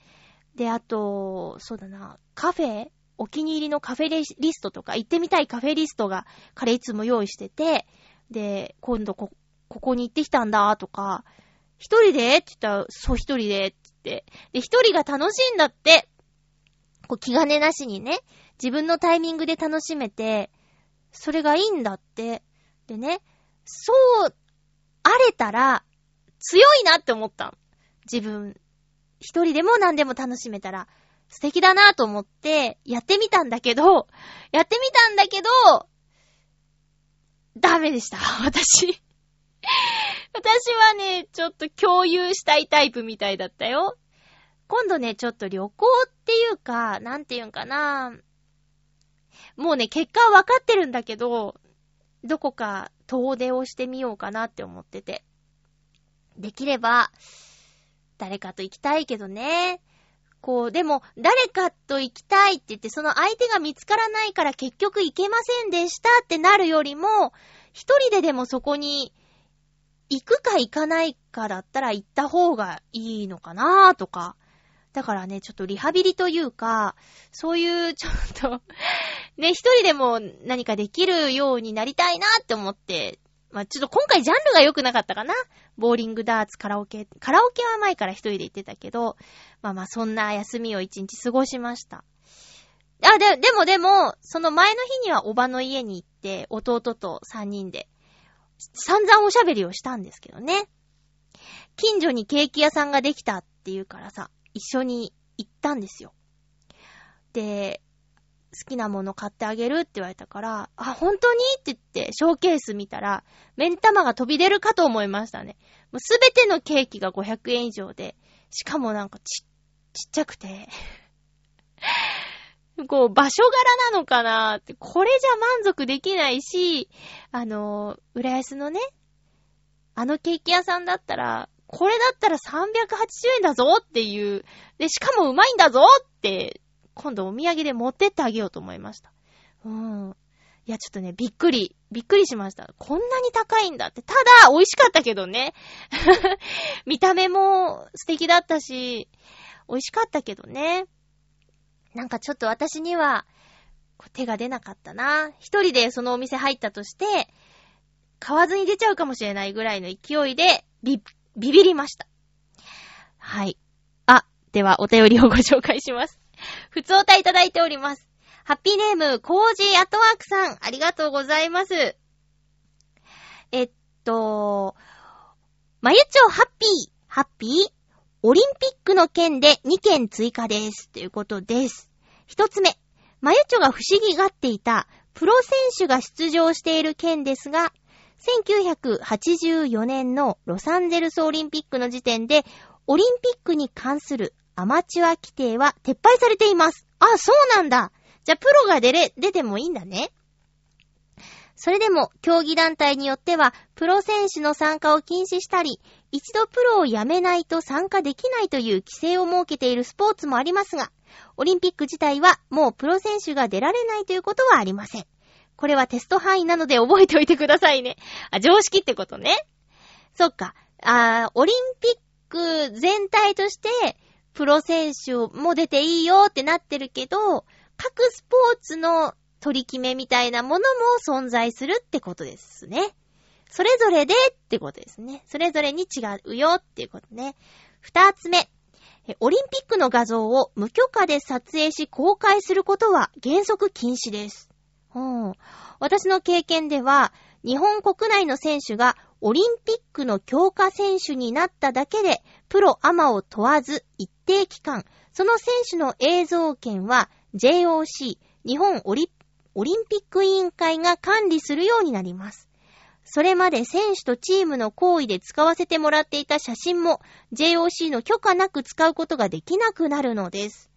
で、あと、そうだな、カフェお気に入りのカフェリストとか、行ってみたいカフェリストが、彼いつも用意してて、で、今度こ、ここに行ってきたんだとか、一人で？って言ったら、そう一人でって言って、で、一人が楽しいんだって、こう気兼ねなしにね、自分のタイミングで楽しめて、それがいいんだって。でね、そう、あれたら、強いなって思った。自分、一人でも何でも楽しめたら、素敵だなと思って、やってみたんだけど、やってみたんだけど、ダメでした、<laughs> 私。私はね、ちょっと共有したいタイプみたいだったよ。今度ね、ちょっと旅行っていうか、なんていうんかな。もうね、結果は分かってるんだけど、どこか遠出をしてみようかなって思ってて。できれば、誰かと行きたいけどね。こう、でも、誰かと行きたいって言って、その相手が見つからないから結局行けませんでしたってなるよりも、一人ででもそこに行くか行かないかだったら行った方がいいのかなとか。だからね、ちょっとリハビリというか、そういうちょっと <laughs> ね、一人でも何かできるようになりたいなって思って、まあ、ちょっと今回ジャンルが良くなかったかな。ボーリング、ダーツ、カラオケ。カラオケは前から一人で行ってたけど、まあまあそんな休みを一日過ごしました。あ、で、でもでも、その前の日にはおばの家に行って、弟と三人で、散々おしゃべりをしたんですけどね。近所にケーキ屋さんができたっていうからさ、一緒に行ったんですよ。で、好きなもの買ってあげるって言われたから、あ、本当にって言って、ショーケース見たら、目ん玉が飛び出るかと思いましたね。もうすべてのケーキが500円以上で、しかもなんかち、ちっちゃくて、<laughs> こう、場所柄なのかなって、これじゃ満足できないし、あの、浦安のね、あのケーキ屋さんだったら、これだったら380円だぞっていう、で、しかもうまいんだぞって、今度お土産で持ってってあげようと思いました。うん。いや、ちょっとね、びっくり、びっくりしました。こんなに高いんだって。ただ、美味しかったけどね。<laughs> 見た目も素敵だったし、美味しかったけどね。なんかちょっと私には、手が出なかったな。一人でそのお店入ったとして、買わずに出ちゃうかもしれないぐらいの勢いで、ビ、ビビりました。はい。あ、ではお便りをご紹介します。ふつおたいただいております。ハッピーネーム、コージーアットワークさん、ありがとうございます。えっと、まゆちょハッピー、ハッピー、オリンピックの件で2件追加です。ということです。一つ目、まゆちょが不思議がっていた、プロ選手が出場している件ですが、1984年のロサンゼルスオリンピックの時点で、オリンピックに関するアマチュア規定は撤廃されています。あ、そうなんだ。じゃあ、プロが出れ、出てもいいんだね。それでも、競技団体によっては、プロ選手の参加を禁止したり、一度プロを辞めないと参加できないという規制を設けているスポーツもありますが、オリンピック自体はもうプロ選手が出られないということはありません。これはテスト範囲なので覚えておいてくださいね。あ、常識ってことね。そっか。あーオリンピック全体として、プロ選手も出ていいよってなってるけど、各スポーツの取り決めみたいなものも存在するってことですね。それぞれでってことですね。それぞれに違うよっていうことね。二つ目。オリンピックの画像を無許可で撮影し公開することは原則禁止です。うん、私の経験では、日本国内の選手がオリンピックの強化選手になっただけで、プロアマを問わず一定期間、その選手の映像権は JOC、日本オリオリンピック委員会が管理するようになります。それまで選手とチームの行為で使わせてもらっていた写真も JOC の許可なく使うことができなくなるのです。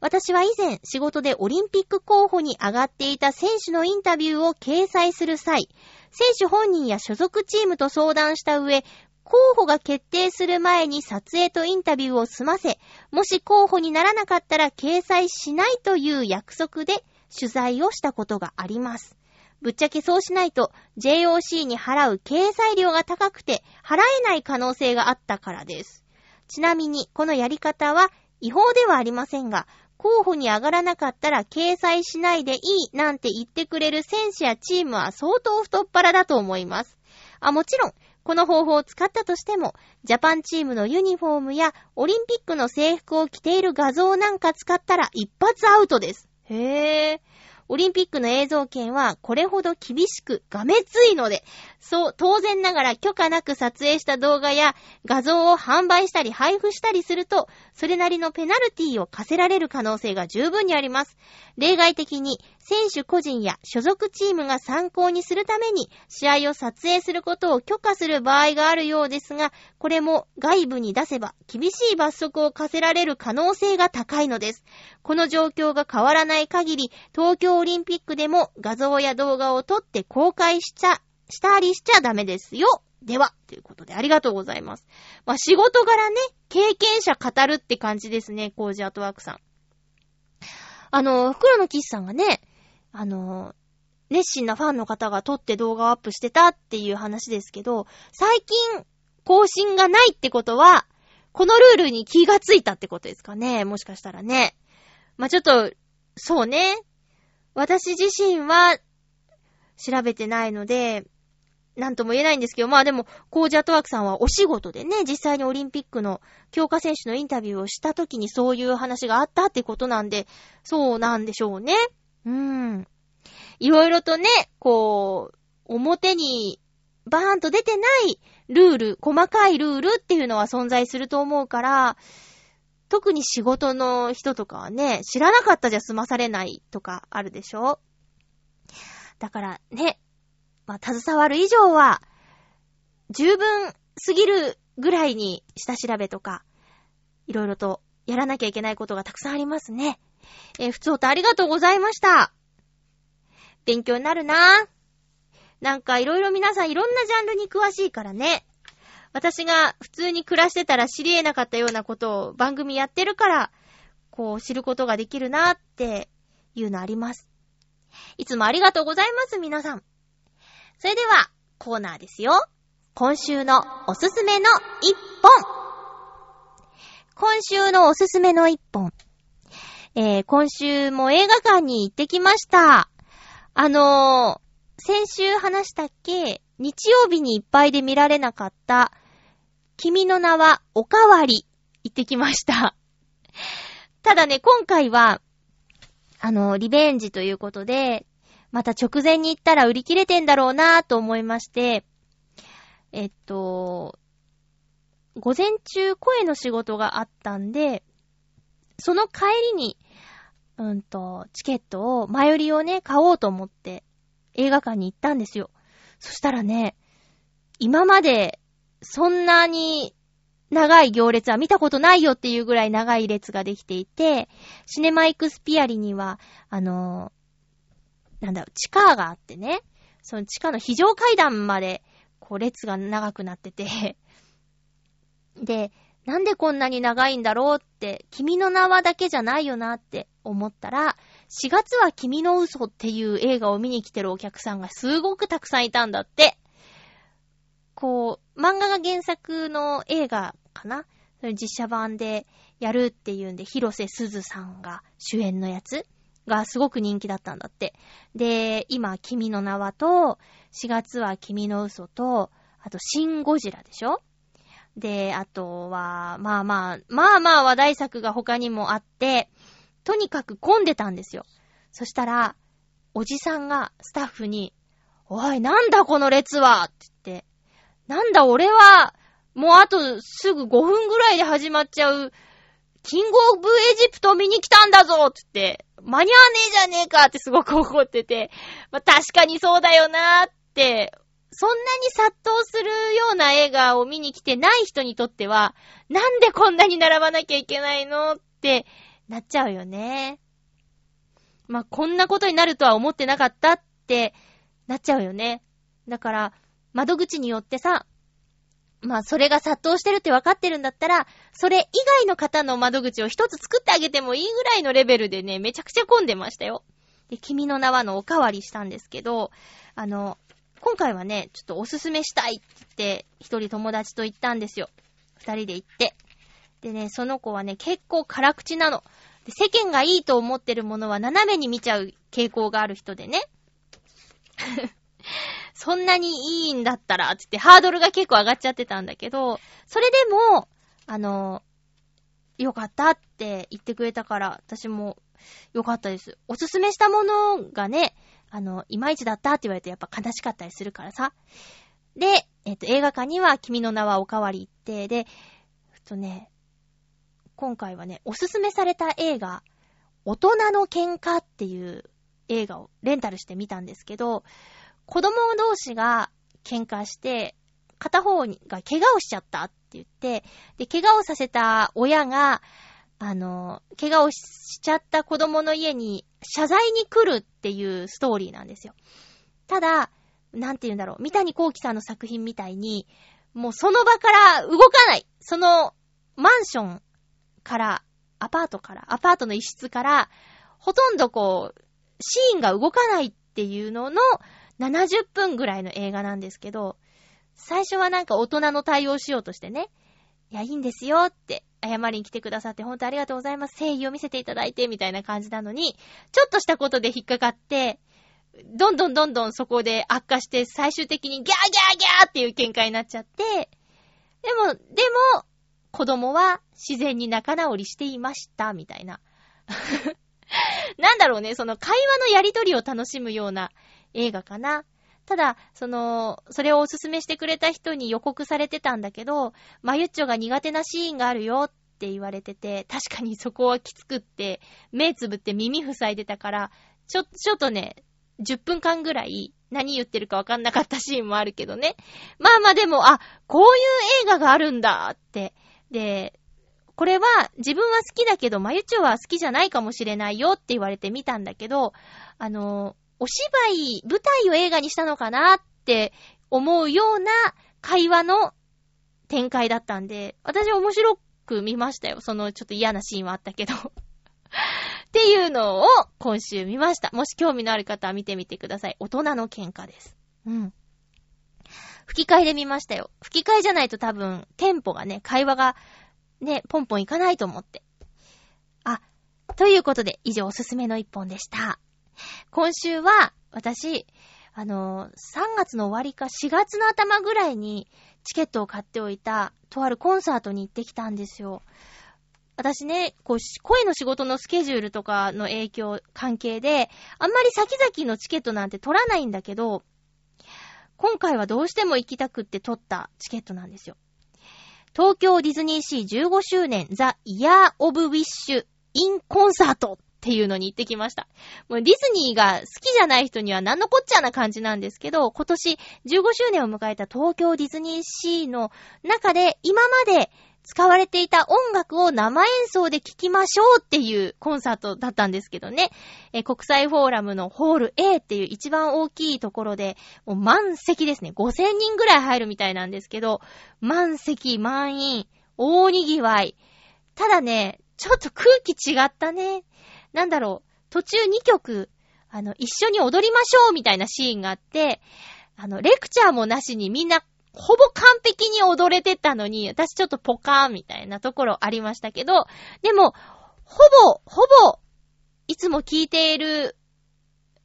私は以前仕事でオリンピック候補に上がっていた選手のインタビューを掲載する際、選手本人や所属チームと相談した上、候補が決定する前に撮影とインタビューを済ませ、もし候補にならなかったら掲載しないという約束で取材をしたことがあります。ぶっちゃけそうしないと JOC に払う掲載料が高くて払えない可能性があったからです。ちなみにこのやり方は違法ではありませんが、候補に上がらなかったら掲載しないでいいなんて言ってくれる選手やチームは相当太っ腹だと思います。あ、もちろん、この方法を使ったとしても、ジャパンチームのユニフォームやオリンピックの制服を着ている画像なんか使ったら一発アウトです。へえ。オリンピックの映像権はこれほど厳しくがめついので、そう、当然ながら許可なく撮影した動画や画像を販売したり配布したりすると、それなりのペナルティを課せられる可能性が十分にあります。例外的に、選手個人や所属チームが参考にするために、試合を撮影することを許可する場合があるようですが、これも外部に出せば厳しい罰則を課せられる可能性が高いのです。この状況が変わらない限り、東京オリンピックでも画像や動画を撮って公開しちゃ、したりしちゃダメですよ。では、ということでありがとうございます。まあ、仕事柄ね、経験者語るって感じですね、コージアートワークさん。あの、袋のキスさんがね、あの、熱心なファンの方が撮って動画をアップしてたっていう話ですけど、最近更新がないってことは、このルールに気がついたってことですかね。もしかしたらね。まあ、ちょっと、そうね。私自身は調べてないので、なんとも言えないんですけど、まあでも、コージャトワークさんはお仕事でね、実際にオリンピックの強化選手のインタビューをした時にそういう話があったってことなんで、そうなんでしょうね。うん。いろいろとね、こう、表にバーンと出てないルール、細かいルールっていうのは存在すると思うから、特に仕事の人とかはね、知らなかったじゃ済まされないとかあるでしょ？だからね、まあ、携わる以上は、十分すぎるぐらいに下調べとか、いろいろとやらなきゃいけないことがたくさんありますね。えー、普通とありがとうございました。勉強になるな。なんかいろいろ皆さんいろんなジャンルに詳しいからね。私が普通に暮らしてたら知り得なかったようなことを番組やってるから、こう知ることができるなっていうのあります。いつもありがとうございます、皆さん。それでは、コーナーですよ。今週のおすすめの一本。今週のおすすめの一本。えー、今週も映画館に行ってきました。あのー、先週話したっけ？日曜日にいっぱいで見られなかった、君の名はおかわり、行ってきました。ただね、今回は、あの、リベンジということで、また直前に行ったら売り切れてんだろうなぁと思いまして、えっと、午前中声の仕事があったんで、その帰りに、うんと、チケットを、前売りをね、買おうと思って映画館に行ったんですよ。そしたらね、今までそんなに長い行列は見たことないよっていうぐらい長い列ができていて、シネマイクスピアリには、あのーなんだろう、地下があってね、その地下の非常階段まで、こう列が長くなってて、で、なんでこんなに長いんだろうって、君の名はだけじゃないよなって思ったら、4月は君の嘘っていう映画を見に来てるお客さんがすごくたくさんいたんだって。こう、漫画が原作の映画かな？実写版でやるっていうんで、広瀬すずさんが主演のやつがすごく人気だったんだって。で、今、君の名はと、4月は君の嘘と、あと、シン・ゴジラでしょ？で、あとは、まあまあ、まあまあ話題作が他にもあって、とにかく混んでたんですよ。そしたら、おじさんがスタッフに、おい、なんだこの列はって言って、なんだ俺は、もうあとすぐ5分ぐらいで始まっちゃう、キングオブエジプト見に来たんだぞって言って、間に合わねえじゃねえかってすごく怒ってて、まあ確かにそうだよなーって、そんなに殺到するような映画を見に来てない人にとっては、なんでこんなに並ばなきゃいけないのってなっちゃうよね。まあ、こんなことになるとは思ってなかったってなっちゃうよね。だから、窓口によってさ、まあ、それが殺到してるって分かってるんだったら、それ以外の方の窓口を一つ作ってあげてもいいぐらいのレベルでね、めちゃくちゃ混んでましたよ。で、君の名はのおかわりしたんですけど、あの、今回はね、ちょっとおすすめしたいって言って、一人友達と行ったんですよ。二人で行って。でね、その子はね、結構辛口なの。で世間がいいと思ってるものは斜めに見ちゃう傾向がある人でね。<laughs> そんなにいいんだったら、つってハードルが結構上がっちゃってたんだけど、それでも、あの、よかったって言ってくれたから、私もよかったです。おすすめしたものがね、あの、いまいちだったって言われてやっぱ悲しかったりするからさ。で、えっ、と、映画館には君の名はおかわり行って、で、えっとね、今回はね、おすすめされた映画、大人の喧嘩っていう映画をレンタルしてみたんですけど、子供同士が喧嘩して、片方が怪我をしちゃったって言って、で、怪我をさせた親が、あの、怪我をしちゃった子供の家に謝罪に来るっていうストーリーなんですよ。ただ、なんて言うんだろう、三谷幸喜さんの作品みたいに、もうその場から動かない。その、マンションから、アパートから、アパートの一室から、ほとんどこう、シーンが動かないっていうのの70分ぐらいの映画なんですけど、最初はなんか大人の対応しようとしてね、いや、いいんですよって、謝りに来てくださって本当ありがとうございます。誠意を見せていただいて、みたいな感じなのに、ちょっとしたことで引っかかって、どんどんどんどんそこで悪化して、最終的にギャーギャーギャーっていう喧嘩になっちゃって、でも、でも、子供は自然に仲直りしていました、みたいな。<laughs> なんだろうね、その会話のやりとりを楽しむような映画かな。ただ、その、それをおすすめしてくれた人に予告されてたんだけど、まゆっちょが苦手なシーンがあるよって言われてて、確かにそこはきつくって、目つぶって耳塞いでたから、ちょ、ちょっとね、10分間ぐらい何言ってるかわかんなかったシーンもあるけどね。まあまあでも、あ、こういう映画があるんだって。で、これは自分は好きだけど、まゆちょは好きじゃないかもしれないよって言われて見たんだけど、あの、お芝居、舞台を映画にしたのかなって思うような会話の展開だったんで、私面白く見ましたよ。そのちょっと嫌なシーンはあったけど。<laughs> っていうのを今週見ました。もし興味のある方は見てみてください。大人の喧嘩です。うん。吹き替えで見ましたよ。吹き替えじゃないと多分、テンポがね、会話がね、ポンポンいかないと思って。あ、ということで、以上おすすめの一本でした。今週は、私、あの、3月の終わりか4月の頭ぐらいにチケットを買っておいた、とあるコンサートに行ってきたんですよ。私ね、こう、声の仕事のスケジュールとかの影響、関係で、あんまり先々のチケットなんて取らないんだけど、今回はどうしても行きたくって取ったチケットなんですよ。東京ディズニーシー15周年 The Year of Wishes in Concert っていうのに行ってきました。もうディズニーが好きじゃない人には何のこっちゃな感じなんですけど、今年15周年を迎えた東京ディズニーシーの中で今まで使われていた音楽を生演奏で聴きましょうっていうコンサートだったんですけどね。え、国際フォーラムのホール A っていう一番大きいところで、もう満席ですね。5000人ぐらい入るみたいなんですけど、満席、満員、大賑わい。ただね、ちょっと空気違ったね。なんだろう、途中2曲、あの、一緒に踊りましょうみたいなシーンがあって、あの、レクチャーもなしにみんなほぼ完璧に踊れてたのに、私ちょっとポカーンみたいなところありましたけど、でも、ほぼ、ほぼ、いつも聴いている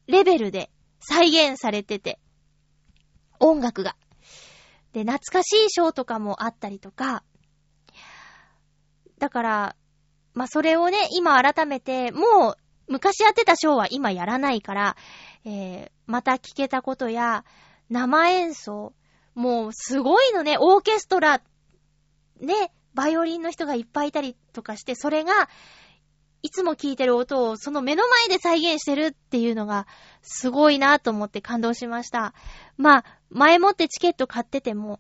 レベルで再現されてて、音楽が。で、懐かしいショーとかもあったりとか、だから、まあ、それをね、今改めて、もう、昔やってたショーは今やらないから、えー、また聞けたことや、生演奏、もうすごいのね、オーケストラ、ね、バイオリンの人がいっぱいいたりとかして、それが、いつも聴いてる音をその目の前で再現してるっていうのがすごいなと思って感動しました。まあ、前もってチケット買ってても、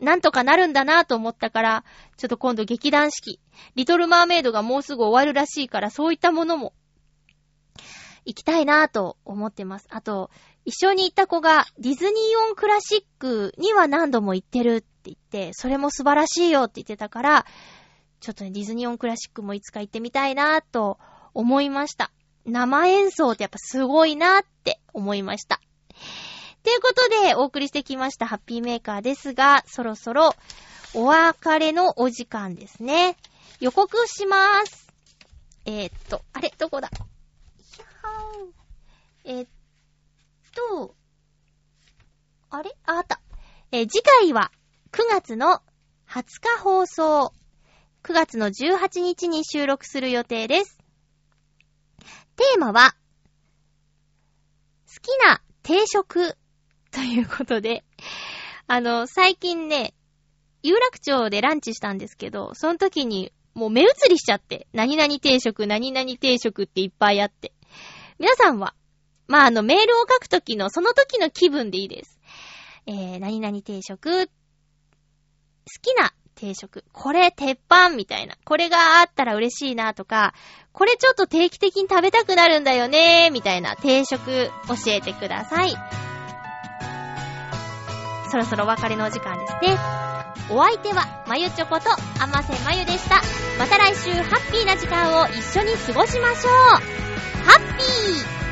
なんとかなるんだなと思ったから、ちょっと今度劇団四季、リトルマーメイドがもうすぐ終わるらしいから、そういったものも行きたいなと思ってます。あと、一緒に行った子がディズニーオンクラシックには何度も行ってるって言って、それも素晴らしいよって言ってたから、ちょっとね、ディズニーオンクラシックもいつか行ってみたいなと思いました。生演奏ってやっぱすごいなって思いました。ということで、お送りしてきましたハッピーメーカーですが、そろそろお別れのお時間ですね。予告します。えー、っと、あれどこだ？えー、っと、あれ？あ、あった。えー、次回は9月の20日放送。9月の18日に収録する予定です。テーマは、好きな定食 <laughs> ということで、あの、最近ね、有楽町でランチしたんですけど、その時にもう目移りしちゃって、何々定食、何々定食っていっぱいあって。皆さんはまあ、あの、メールを書くときの、その時の気分でいいです。えー、何々定食、好きな定食、これ鉄板みたいな、これがあったら嬉しいなとか、これちょっと定期的に食べたくなるんだよねみたいな定食教えてください。そろそろお別れのお時間ですね。お相手は、まゆちょこと、あませまゆでした。また来週、ハッピーな時間を一緒に過ごしましょう。ハッピー